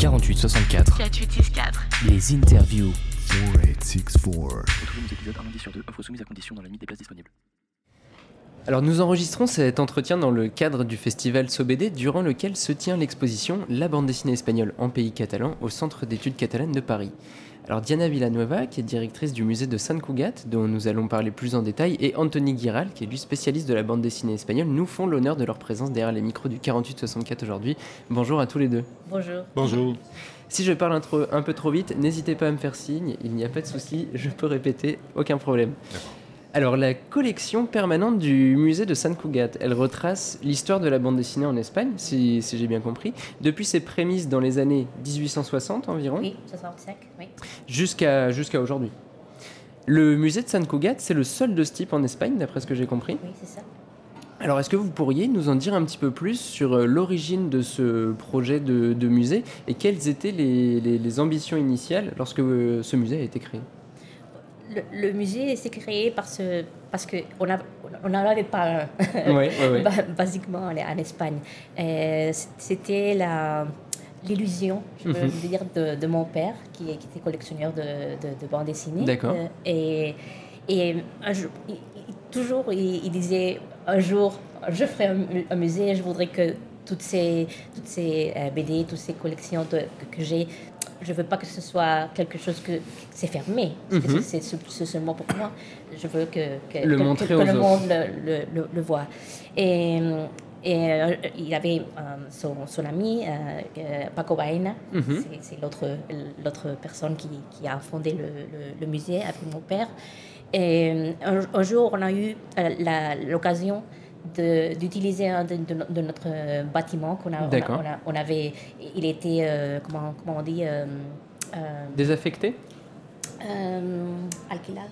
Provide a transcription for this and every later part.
48 64 4864. les interviews. 4864. Retrouvez nos épisodes un lundi sur deux, offre soumise à condition dans la limite des places disponibles. Alors nous enregistrons cet entretien dans le cadre du festival Sobédé durant lequel se tient l'exposition La bande dessinée espagnole en pays catalan au Centre d'études catalanes de Paris. Alors Diana Villanueva, qui est directrice du musée de San Cugat, dont nous allons parler plus en détail, et Anthony Guiral, qui est lui spécialiste de la bande dessinée espagnole, nous font l'honneur de leur présence derrière les micros du 4864 aujourd'hui. Bonjour à tous les deux. Bonjour. Bonjour. Si je parle un, peu trop vite, n'hésitez pas à me faire signe, il n'y a pas de souci, je peux répéter, aucun problème. Alors la collection permanente du musée de San Cugat, elle retrace l'histoire de la bande dessinée en Espagne, si, si j'ai bien compris, depuis ses prémices dans les années 1860 environ, Oui, 65, oui. jusqu'à aujourd'hui. Le musée de San Cugat, c'est le seul de ce type en Espagne, d'après ce que j'ai compris. Oui, c'est ça. Alors, est-ce que vous pourriez nous en dire un petit peu plus sur euh, l'origine de ce projet de, de musée et quelles étaient les, les- les ambitions initiales lorsque euh, ce musée a été créé? Le, le musée s'est créé parce, parce qu'on n'en avait pas un. Oui, oui, oui. Ba- Basiquement en, Espagne. Euh, C'était la l'illusion, je veux Mhm. dire, de, de mon père, qui, qui était collectionneur de, de, de bandes dessinées. D'accord. Euh, et et un jour, il- toujours, il, il disait, un jour, je ferai un, mu- un musée, je voudrais que toutes ces, toutes ces euh, BD, toutes ces collections de- que, que j'ai, je veux pas que ce soit quelque chose que c'est fermé. parce que Mhm. c'est- C'est c'est seulement pour moi. Je veux que, que, Le que- montrer que aux le monde le, le, le, le voit. Et, et euh, il avait euh, son, son ami, euh, euh, Paco Baena, Mhm. c'est- c'est l'autre l'autre personne qui, qui a fondé le, musée avec mon père. Et un, un jour, on a eu euh, la- l'occasion d'utiliser un de, de de notre euh, bâtiment qu'on a, on a- on, a- on avait, il était, euh, comment, comment on dit, euh, euh, Désaffecté euh, alquilado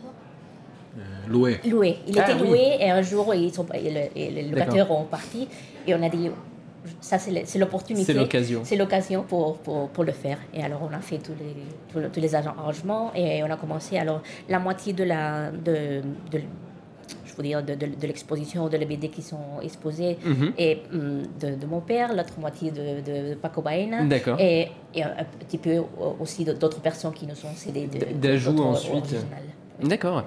Loué. loué. Il Ah, était oui. loué et un jour, ils sont, et le- et les locataires ont parti et on a dit, ça c'est l'opportunité. C'est l'occasion. C'est l'occasion pour, pour, pour le faire. Et alors on a fait tous les, tous, les- tous les arrangements et on a commencé. Alors la moitié de la... De, de- dire, de, de, de l'exposition, de les BD qui sont exposés, Mhm. et hum, de, de mon père, l'autre moitié de, Paco Baena, et, et un petit peu aussi d'autres personnes qui nous sont cédées d'ajouts ensuite. D'accord.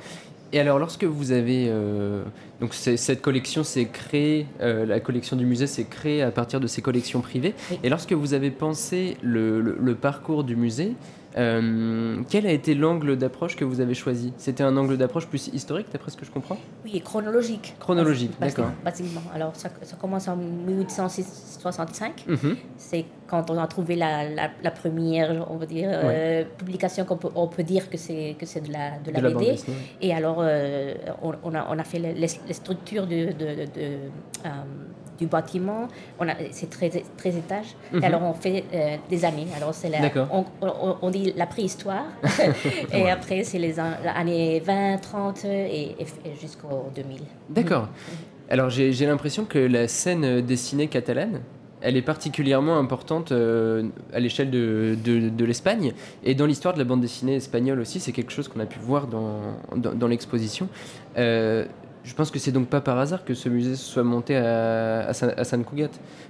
Et alors, lorsque vous avez. euh, donc, cette collection s'est créée, euh, la collection du musée s'est créée à partir de ces collections privées. Oui. Et lorsque vous avez pensé le, le- le parcours du musée, euh, quel a été l'angle d'approche que vous avez choisi? C'était un angle d'approche plus historique, d'après ce que je comprends? Oui, chronologique. Chronologique, d'accord. Basiquement. Alors, ça, ça commence en 1865. Mhm. C'est quand on a trouvé la, la, la première, on va dire, euh, publication qu'on peut, on peut dire que c'est, de la, de la De la bande BD. Et alors, euh, on, on a, on a fait les, structures de, de- de- de, euh, du bâtiment. C'est 13, 13 étages. Mhm. Et alors, on fait euh, des années. Alors, c'est on, on- on dit la préhistoire. et après, c'est les an- les années 20, 30 et, et jusqu'au 2000. D'accord. Alors j'ai l'impression que la scène euh, dessinée catalane, elle est particulièrement importante euh, à l'échelle de, de- de l'Espagne et dans l'histoire de la bande dessinée espagnole aussi. C'est quelque chose qu'on a pu voir dans, dans, dans l'exposition. Euh, je pense que c'est donc pas par hasard que ce musée soit monté à, à, San, à San Cugat.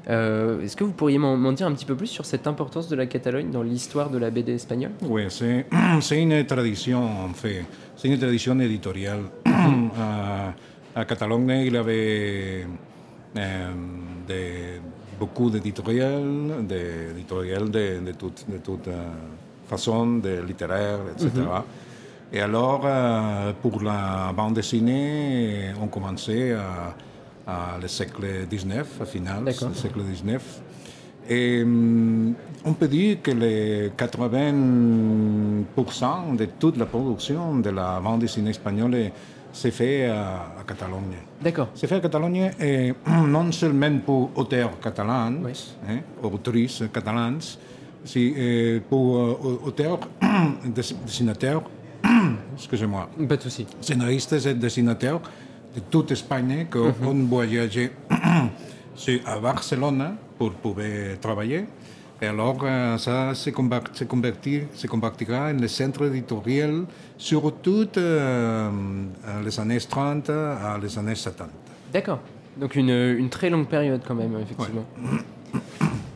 Euh, Est-ce que vous pourriez m'en dire un petit peu plus sur cette importance de la Catalogne dans l'histoire de la BD espagnole? Oui, c'est une tradition, en fait. C'est une tradition éditoriale. à, à Catalogne, il y avait euh, des- beaucoup d'éditoriales, des éditoriales de, de toute, de toute euh, façon, de littéraire, etc. Et alors, euh, pour la bande dessinée, on commençait à, à le siècle XIX, à final, D'accord. du siècle XIX. Et hum, on peut dire que les 80% de toute la production de la bande dessinée espagnole s'est fait à, à Catalogne. D'accord. C'est fait à Catalogne et non seulement pour auteurs catalans, Oui. hein, autrices catalanes, si, euh, pour euh, auteurs, des- dessinateurs, excusez-moi, Pas de souci. scénaristes et dessinateurs de toute Espagne qui ont voyagé à Barcelone pour pouvoir travailler. Et alors, euh, ça se, conver- se convertir- se convertira en le centre éditorial, surtout euh, les années 30 à les années 70. D'accord. Donc une, une très longue période quand même, effectivement.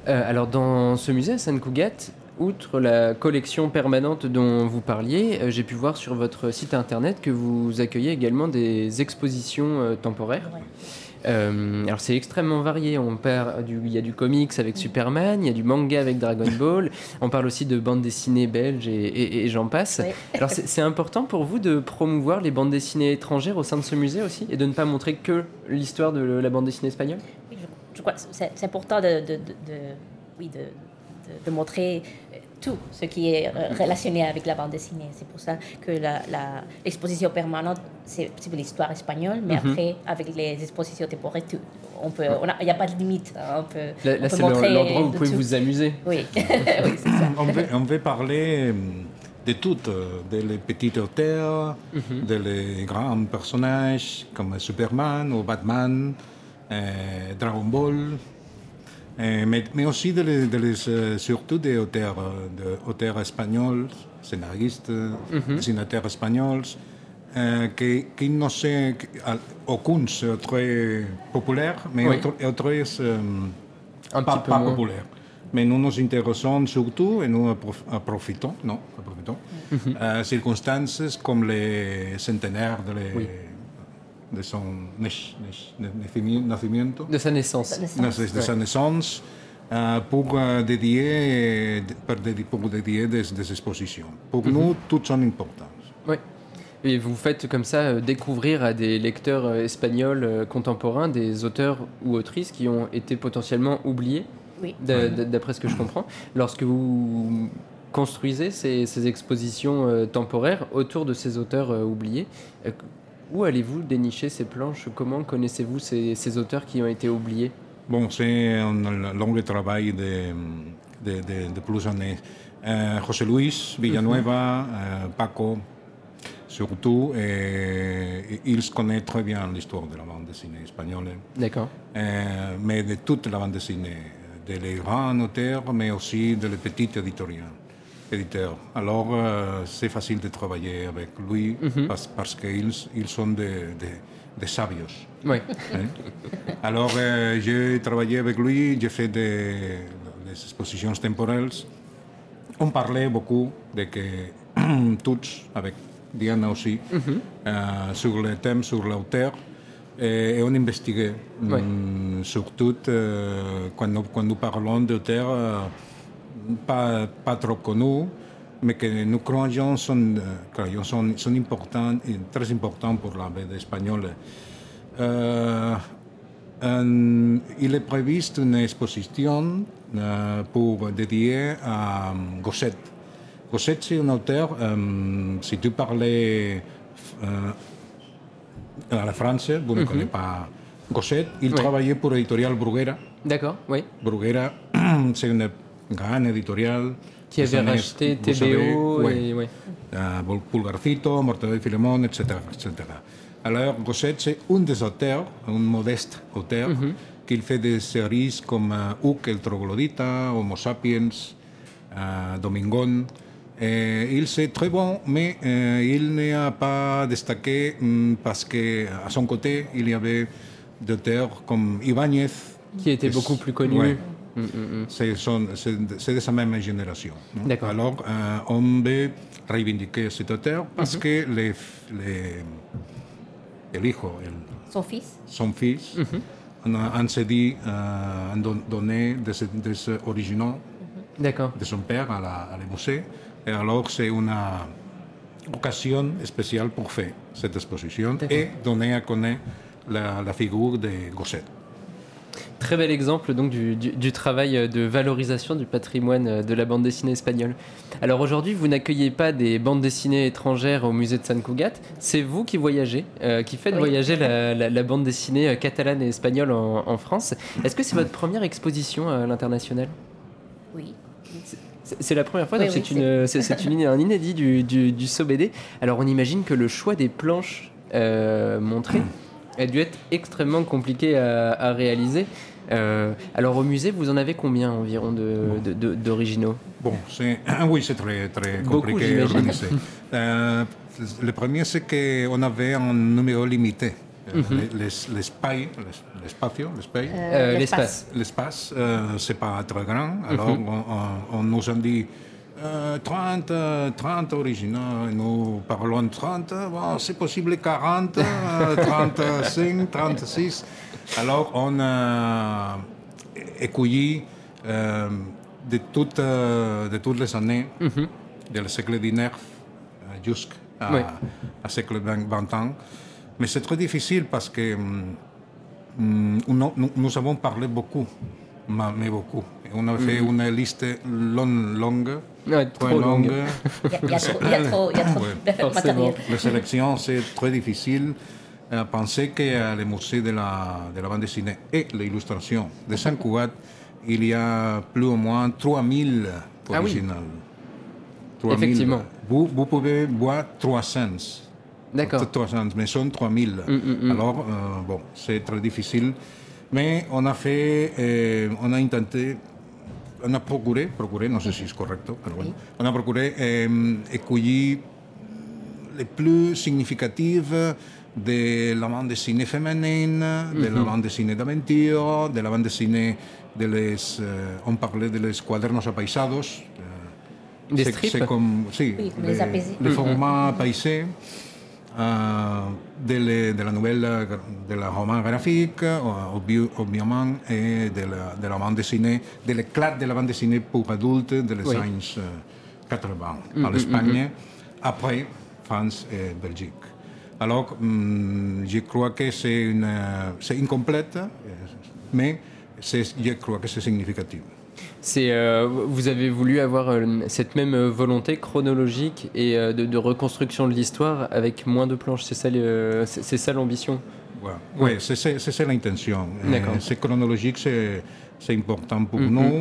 Euh, alors dans ce musée à San Cugat, outre la collection permanente dont vous parliez, euh, j'ai pu voir sur votre site internet que vous accueillez également des expositions euh, temporaires. Ouais. Euh, alors c'est extrêmement varié. On parle du, il y a du comics avec Superman, il y a du manga avec Dragon Ball. On parle aussi de bandes dessinées belges et, et- et j'en passe. Alors c'est important pour vous de promouvoir les bandes dessinées étrangères au sein de ce musée aussi et de ne pas montrer que l'histoire de la bande dessinée espagnole? Oui, je, je crois c'est c'est important de, de, de- de- oui, de, de- de montrer euh, tout ce qui est euh, relationné avec la bande dessinée. C'est pour ça que l'exposition permanente, c'est l'histoire espagnole, mais Mhm. après, avec les expositions temporaires, tout. On peut, il n'y a pas de limite. hein, on peut, Là, là, c'est l'endroit où vous de pouvez tout. vous amuser. Oui, oui c'est ça. on, veut, on veut parler hum, de tout, euh, des les petits auteurs, des grands personnages comme Superman ou Batman, euh, Dragon Ball, euh, mais, mais aussi de les, de les, euh, surtout des auteurs, euh, de auteurs espagnols, scénaristes, dessinateurs espagnols, euh, qui, qui ne sont aucun très populaire, mais Oui. autres, euh, Un pas, pas moins. populaire. Mais nous nous intéressons surtout et nous profitons, non, profitons, euh, circonstances comme les centenaires de, les- Oui. De son nacimiento, De sa naissance. De, sa naissance, euh, pour, euh, dédier, pour dédier, pour dédier des, des expositions. Pour nous, toutes sont importantes. Oui. Et vous faites comme ça euh, découvrir à des lecteurs euh, espagnols euh, contemporains des auteurs ou autrices qui ont été potentiellement oubliés, Oui. d'après ce que je comprends. Lorsque vous construisez ces, ces expositions temporaires autour de ces auteurs oubliés, où allez-vous dénicher ces planches? Comment connaissez-vous ces, ces auteurs qui ont été oubliés? Bon, c'est un long travail de, de, de, de plusieurs années. Euh, José Luis Villanueva, euh, Paco, surtout, et, ils connaissent très bien l'histoire de la bande dessinée espagnole, D'accord. euh, mais de toute la bande dessinée, de les grands auteurs, mais aussi de les petits éditoriaux. Éditeurs. Alors, euh, c'est facile de travailler avec lui parce, parce qu'ils ils sont des, des, des savios. Oui. Hein. Alors, euh, j'ai travaillé avec lui, j'ai fait des, des expositions temporelles. On parlait beaucoup de que tous, avec Diana aussi, euh, sur le thème, sur l'auteur, et, et on investiguait. Ouais. Hum, surtout euh, quand, nous, quand nous parlons d'auteurs euh, pas, pas trop connus, mais que nous croyons sont, euh, croyons sont, sont importants, et très importants pour la BD espagnole. Euh, un- il est prévu une exposition euh, pour dédiée à um, Gosset. Gosset, c'est un auteur, euh, si tu parlais euh, à la France, vous ne connaissez pas Gosset, il Oui. travaillait pour l'éditorial Bruguera. D'accord, oui. Bruguera, c'est une grande éditorial. Qui avait racheté vous savez, TBO ouais. et ouais. Pulgarcito, Mortadelo y Filemón, etc., etc. Alors, Gosset, c'est un des auteurs, un modeste auteur, qui fait des séries comme euh, Hook, el troglodita, Homo sapiens, euh, Domingon. Et il c'est très bon, mais euh, il n'a pas destaqué hum, parce qu'à son côté, il y avait d'auteurs comme Ibáñez. Qui était que beaucoup plus connu. ouais. Mm, mm, mm. C'est son- c'est de, c'est de sa même génération. D'accord. Alors, euh, on veut revendiquer cet auteur parce que les, les, el hijo, el- Son fils son fils, on, a- on s'est dit, euh, on don- donné des, des originaux de son père à la, à la musée. Et alors, c'est une occasion spéciale pour faire cette exposition D'accord. et donner à connaître la, la figure de Gosset. Très bel exemple donc du, du- du travail de valorisation du patrimoine euh, de la bande dessinée espagnole. Alors aujourd'hui, vous n'accueillez pas des bandes dessinées étrangères au musée de San Cugat, c'est vous qui voyagez, euh, qui faites Oui. voyager la, la- la bande dessinée euh, catalane et espagnole en, en France. Est-ce que c'est votre première exposition à l'international? Oui. C'est la première fois, Oui, donc oui, c'est une- c'est c'est une- un inédit du, du, du SOBD. Alors on imagine que le choix des planches euh, montrées a dû être extrêmement compliqué à, à réaliser. Euh, alors au musée, vous en avez combien environ de- de- de- d'originaux? Bon, oui, c'est très, très compliqué à organiser. Euh, le premier, c'est qu'on avait un numéro limité. Les- les- L'espace, l'espace, c'est pas très grand. Alors, on, on- on nous a dit, euh, 30, euh, 30 originaux, nous parlons de 30, bon, c'est possible 40, euh, 35, 36. Alors on a euh, de, toutes, euh, de toutes les années du siècle XIX euh, jusqu'à Oui. siècle 20, 20 ans. Mais c'est très difficile parce que hum, hum, nous, avons parlé beaucoup, ma- mais beaucoup. On a fait une liste longue Ouais, très trop longue. Il y a, il y a trop, y a trop, y a trop Ouais. matériel. La sélection, c'est très difficile. Euh, penser qu'à le musée de la, de la bande dessinée et l'illustration de Saint Cugat, il y a plus ou moins 3000 Ah oui. originales. 3000. Effectivement. Vous, vous pouvez voir 300. D'accord. 300, mais sont 3000. Mm, Alors, euh, bon, c'est très difficile. Mais on a fait, euh, on a intenté, on a procuré, procuré, non sais si c'est correct, mais bon, on a procuré euh, écueillir les plus significatives de la bande dessinée féminine, de la bande dessinée d'aventure, de la bande dessinée de les, euh, on parlait de les cuadernos apaisados. euh, Des c'est- strips C'est comme, si, Oui, comme les apaisés. le format paisé euh, de, le- de la nouvelle, de la roman graphique, obvi- obviamente, et de la, de la bande dessinée, de l'éclat de la bande dessinée pour adultes de les Oui. années euh, 80 en Espagne, après France et Belgique. Alors, hum, je crois que c'est euh, incomplète, mais je crois que c'est significatif. C'est, euh, vous avez voulu avoir euh, cette même euh, volonté chronologique et euh, de, de reconstruction de l'histoire avec moins de planches. C'est ça, c'est ça l'ambition? Oui, c'est c'est- c'est ça l'intention. C'est chronologique, c'est important pour nous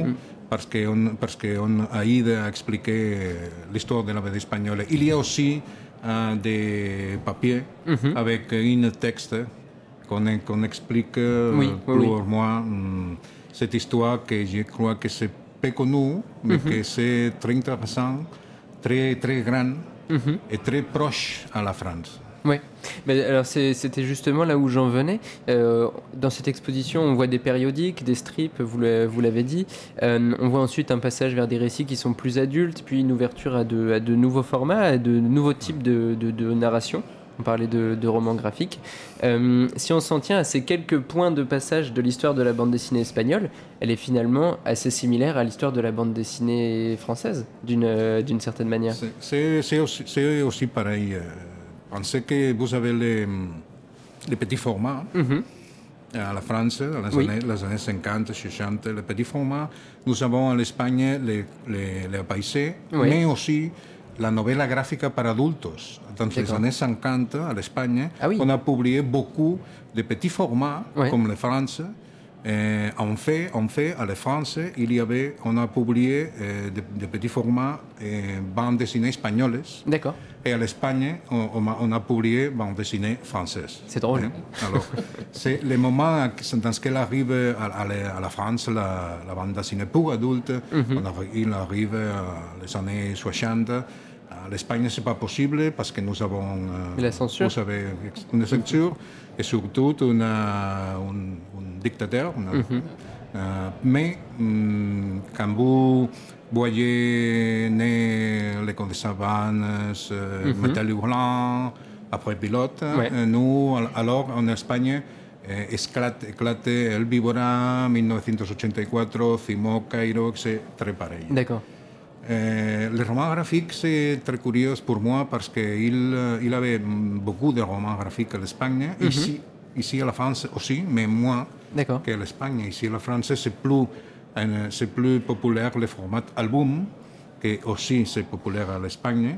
parce qu'on parce qu'on aide à expliquer l'histoire de la BD espagnole. Il y a aussi des papiers avec un texte qu'on explique Oui, plus oui. ou moins hum, cette histoire que je crois que c'est peu connu, mais que c'est très intéressant, très, très grand et très proche à la France. Oui, mais alors c'était justement là où j'en venais. Euh, dans cette exposition, on voit des périodiques, des strips, vous l'a- vous l'avez dit. Euh, on voit ensuite un passage vers des récits qui sont plus adultes, puis une ouverture à de, à de nouveaux formats, à de nouveaux types de, de- de narration. On parlait de, de romans graphiques. Euh, si on s'en tient à ces quelques points de passage de l'histoire de la bande dessinée espagnole, elle est finalement assez similaire à l'histoire de la bande dessinée française, d'une euh, certaine manière. C'est- aussi, aussi pareil. euh, Pensez que vous avez les, les petits formats Mhm. à la France, dans les, Oui. années, les années 50, 60, les petits formats. Nous avons en Espagne les, les, les paisés, Oui. mais aussi la novela gráfica para adultos. D'accord. années 50, à l'Espagne, Ah oui. on a publié beaucoup de petits formats, Ouais. comme les France. Euh, en fait, en fait, à la France, il y avait, on a publié euh, de, de petits formats euh, bandes dessinées espagnoles. D'accord. Et à l'Espagne, on, on a, publié bande dessinée française. C'est drôle. Hein? Alors, c'est le moment dans lequel arrive à, à la, à la France la, la bande dessinée pour adultes. On arri- il arrive à les années 60. À l'Espagne, c'est pas possible parce que nous avons euh, La censure. vous savez, une censure et surtout une, un, dictateur. une- Mhm. euh, mais hum, quand vous voyez les Contes de Savanes, euh, Hurlant, après Pilote. Ouais. nous, al- alors en Espagne, eh, éclate, éclate El Víbora, 1984, Cimo, Cairo, c'est très pareil. D'accord. Euh, le roman graphique, c'est très curieux pour moi parce qu'il il avait beaucoup de romans graphiques à l'Espagne, ici, ici à la France aussi, mais moins que l'Espagne. Ici à la France, c'est plus, c'est plus populaire le format album, que aussi c'est populaire à l'Espagne.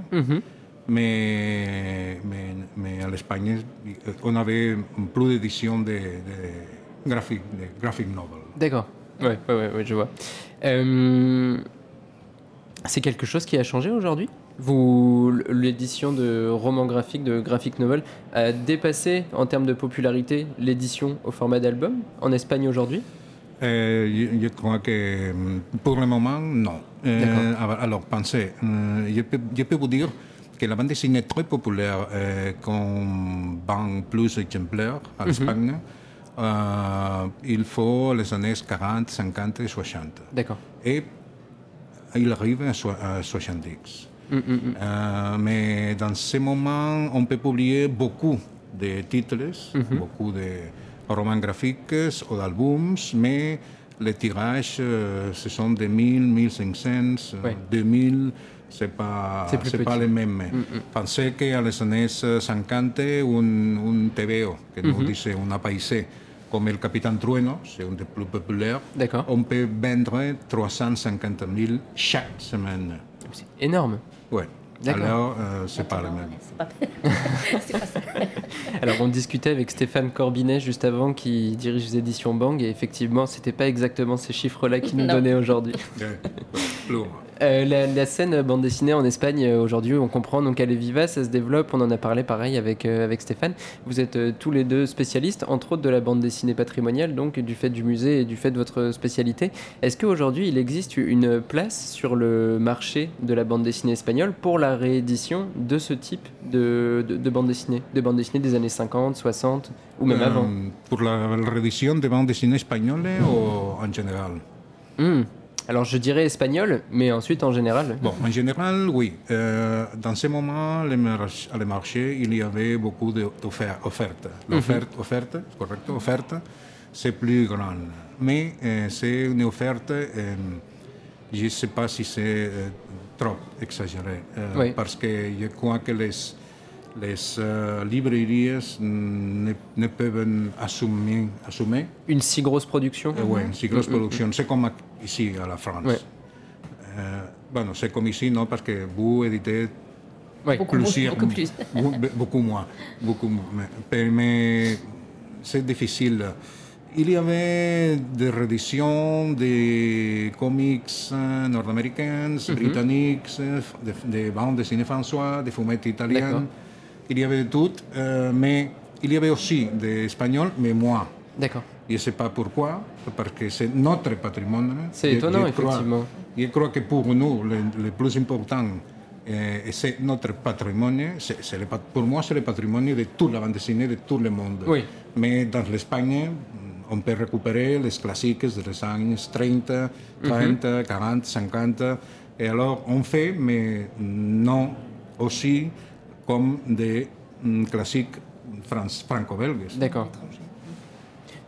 Mais, mais, mais à l'Espagne, on avait plus d'éditions de, de graphic, de graphic novel. D'accord. Ouais, ouais, ouais, ouais, je vois. Euh, c'est quelque chose qui a changé aujourd'hui? Vous, l'édition de romans graphiques, de graphic novel, a dépassé en termes de popularité l'édition au format d'album en Espagne aujourd'hui? Euh, je, je crois que mm, pour le moment, non. Euh, alors, pensez, euh, je, peux, je peux vous dire que la bande dessinée est très populaire, euh, qu'on vend plus d'exemplaires à l'Espagne. Euh, il faut les années 40, 50 et 60. D'accord. Et il arrive à, soi- à 70. Mm, mm, mm. Euh, mais dans ce moment, on peut publier beaucoup de titres, beaucoup de romans graphiques ou d'albums, mais les tirages, euh, ce sont de 1000, 1500, euh, Ouais. 2000. C'est pas, C'est pas petit. les mêmes. Pensez qu'à les années 50, un, un TVO, que nous disait un apaisé, comme le Capitaine Trueno, c'est un des plus populaires, D'accord. on peut vendre 350 000 chaque semaine. C'est énorme. Ouais. D'accord. Alors, euh, c'est pas le même. C'est pas, pas ça. Alors on discutait avec Stéphane Corbinet juste avant qui dirige les éditions Bang et effectivement c'était pas exactement ces chiffres-là qu'il nous Non. donnait aujourd'hui. Ouais. Euh, la, la scène bande dessinée en Espagne euh, aujourd'hui, on comprend donc elle est vivace, elle se développe. On en a parlé pareil avec euh, avec Stéphane. Vous êtes euh, tous les deux spécialistes, entre autres de la bande dessinée patrimoniale, donc du fait du musée et du fait de votre spécialité. Est-ce qu'aujourd'hui il existe une place sur le marché de la bande dessinée espagnole pour la réédition de ce type de, de, de bande dessinée, de bande dessinée des années 50, 60 ou même Euh, avant? Pour la réédition de bande dessinée espagnole ou en général? Hmm. Alors je dirais espagnol, mais ensuite en général. Bon, en général, oui. Euh, dans ce moment, le, mar- le marché, il y avait beaucoup de- d'offer- d'offertes. L'offerte, offerte, correct, offerte, c'est plus grand. Mais euh, c'est une offerte, euh, je ne sais pas si c'est trop exagéré, Oui. parce que je crois que les, les librairies ne, ne peuvent assumer, assumer Une si grosse production. euh, ouais, si grosse production. C'est comme ici à la France. Ouais. Euh, bueno, c'est comme ici, non, parce que vous éditez Ouais. Beaucoup, plusieurs- beaucoup plus. Be- beaucoup moins. Beaucoup, mais mais- c'est difficile. Il y avait des rééditions des comics euh, nord-américains, britanniques, euh, des de bandes dessinées françois, des fumettes italiennes. Il y avait de tout, euh, mais il y avait aussi des espagnols, mais moins. D'accord. Je ne sais pas pourquoi, parce que c'est notre patrimoine. C'est étonnant, je crois- effectivement. je crois que pour nous, le, le plus important, euh, c'est notre patrimoine. C'est, c'est le pour moi, c'est le patrimoine de toute la bande dessinée, de tout le monde. Oui. Mais dans l'Espagne, on peut récupérer les classiques des années 30, 30, 40, 50. Et alors, on fait, mais non aussi comme des mm, classiques fran- franco-belges. D'accord.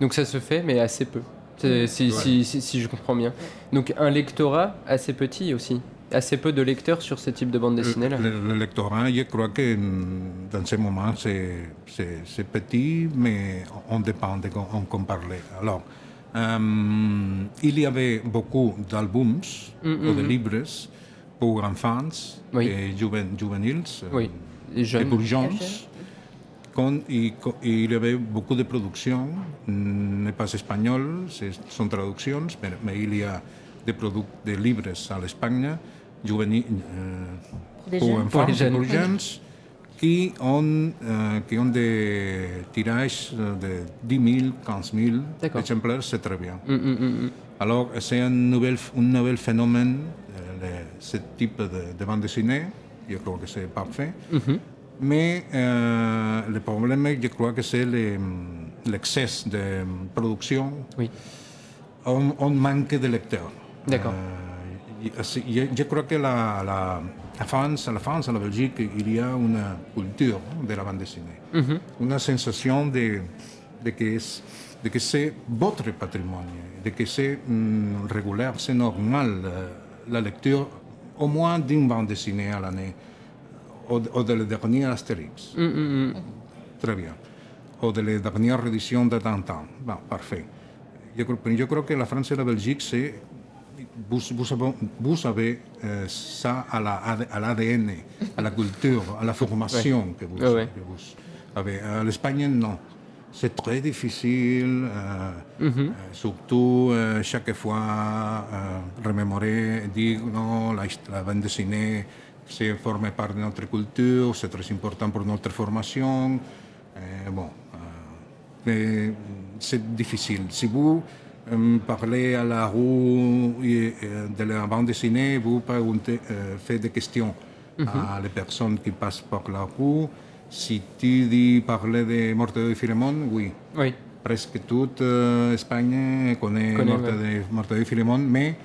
Donc ça se fait, mais assez peu. Si, si, si, si je comprends bien. Donc un lectorat assez petit aussi. Assez peu de lecteurs sur ce type de bande dessinée là. Le, le lectorat, je crois que mm, dans ce moment, c'est, petit, mais on dépend de quoi on parlait. Alors, euh, il y avait beaucoup d'albums ou de livres pour enfants Oui. et juven- juvéniles, euh, Oui. Et jeunes. pour jeunes. Quand il, quand il y avait beaucoup de productions, mm, n'est pas espagnol, ce sont traductions, mais, mais il y a des, produits, des livres à l'Espagne, juvéniles, euh, Pour des pour jeunes. enfants, Pour les jeunes. pour jeunes, qui ont, euh, qui ont des tirages de 10 000, 15 000 D'accord. exemplaires, c'est très bien. Hum, hum, hum, hum. Alors, c'est un nouvel, un nouvel phénomène, euh, le- ce type de, de bande dessinée. Je crois que c'est parfait. Mhm. Mais euh, le problème, je crois que c'est le- l'excès de production. Oui. On, on manque de lecteurs. D'accord. Euh, je, crois que la, la, la France, la France, la Belgique, il y a une culture de la bande dessinée. Une sensation de, de que es- de que c'est votre patrimoine, de que c'est mm, régulier, c'est normal euh, la lecture au moins d'une bande dessinée à l'année, ou, ou de la dernière Astérix. Hum, hum, hum. Très bien. Ou de la dernière édition de Tintin. Bon, parfait. Je, crois- je crois que la France et la Belgique, c'est. Vous, vous avez, vous avez, euh, ça à la- à l'ADN, à la culture, à la formation que, vous, Ouais, ouais. que vous avez. À l'Espagne, non. C'est très difficile, euh, euh, surtout euh, chaque fois remémorer, dire non, la, la bande dessinée, c'est formé par notre culture, c'est très important pour notre formation. Euh, bon, euh, c'est difficile. Si vous euh, parlez à la et, euh, de la bande dessinée, vous préguntez, euh, faites des questions à les personnes qui passent par la rue. Si tu dis parler de Mortadelo et Filemon, oui. Oui. Presque toute euh, Espagne connaît Connaît, Mortadelo, Mortadelo et Filemon, mais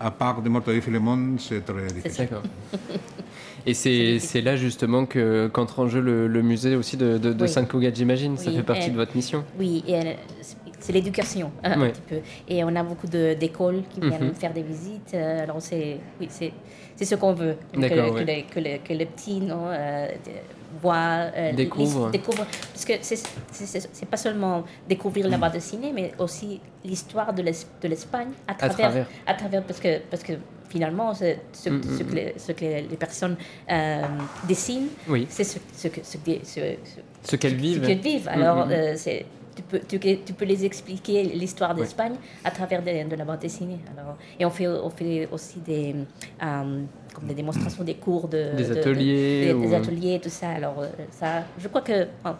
à part de Mortadelo et Filemon, c'est très difficile. D'accord. Et c'est c'est là justement que qu'entre en jeu le, le musée aussi de, de, de Oui. J'imagine. Ça fait partie de votre mission. Oui, et, c'est l'éducation un petit peu. Et on a beaucoup d'écoles qui viennent Mhm. faire des visites. euh, Alors c'est oui, c'est c'est ce qu'on veut que, les, que, les, que les petits non, euh, voient, euh, Découvrent. l'his- découvrent. Parce que c'est pas seulement découvrir la bande dessinée, mais aussi l'histoire de l'Es- de l'Espagne à travers, travers. à travers parce que parce que finalement ce, Mm, ce mm, que, les, ce que les, les personnes euh, dessinent, Oui. c'est ce, ce, que- ce, que- ce- ce- Ce qu'elles vivent. ce qu'elles vivent. Alors, Mhm. euh, c'est, tu, peux, tu, tu peux les expliquer l'histoire d'Espagne à travers de, de la bande dessinée. Alors, et on fait, on fait aussi des, euh, comme des démonstrations, des cours de... Des de- de- ateliers des, ou- des ateliers, tout ça. Alors, euh, ça, je crois que... bon,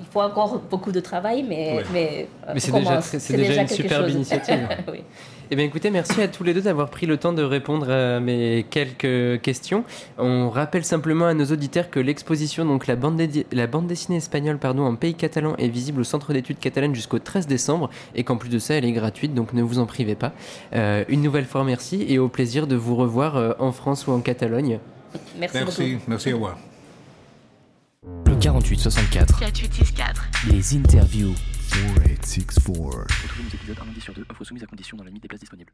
il faut encore beaucoup de travail, mais, Ouais. mais, euh, Mais c'est on déjà c'est déjà une superbe chose. initiative. Oui. Eh bien écoutez, merci à tous les deux d'avoir pris le temps de répondre à mes quelques questions. On rappelle simplement à nos auditeurs que l'exposition, donc la bande, la bande dessinée espagnole pardon, en pays catalan, est visible au Centre d'études catalanes jusqu'au 13 décembre et qu'en plus de ça, elle est gratuite, donc ne vous en privez pas. Euh, une nouvelle fois, merci et au plaisir de vous revoir euh, en France ou en Catalogne. Merci, beaucoup. Merci, merci à vous. Le 48 64. 4864. Les interviews. 4864. Retrouvez nos épisodes un lundi sur deux, offre soumise à condition dans la limite des places disponibles.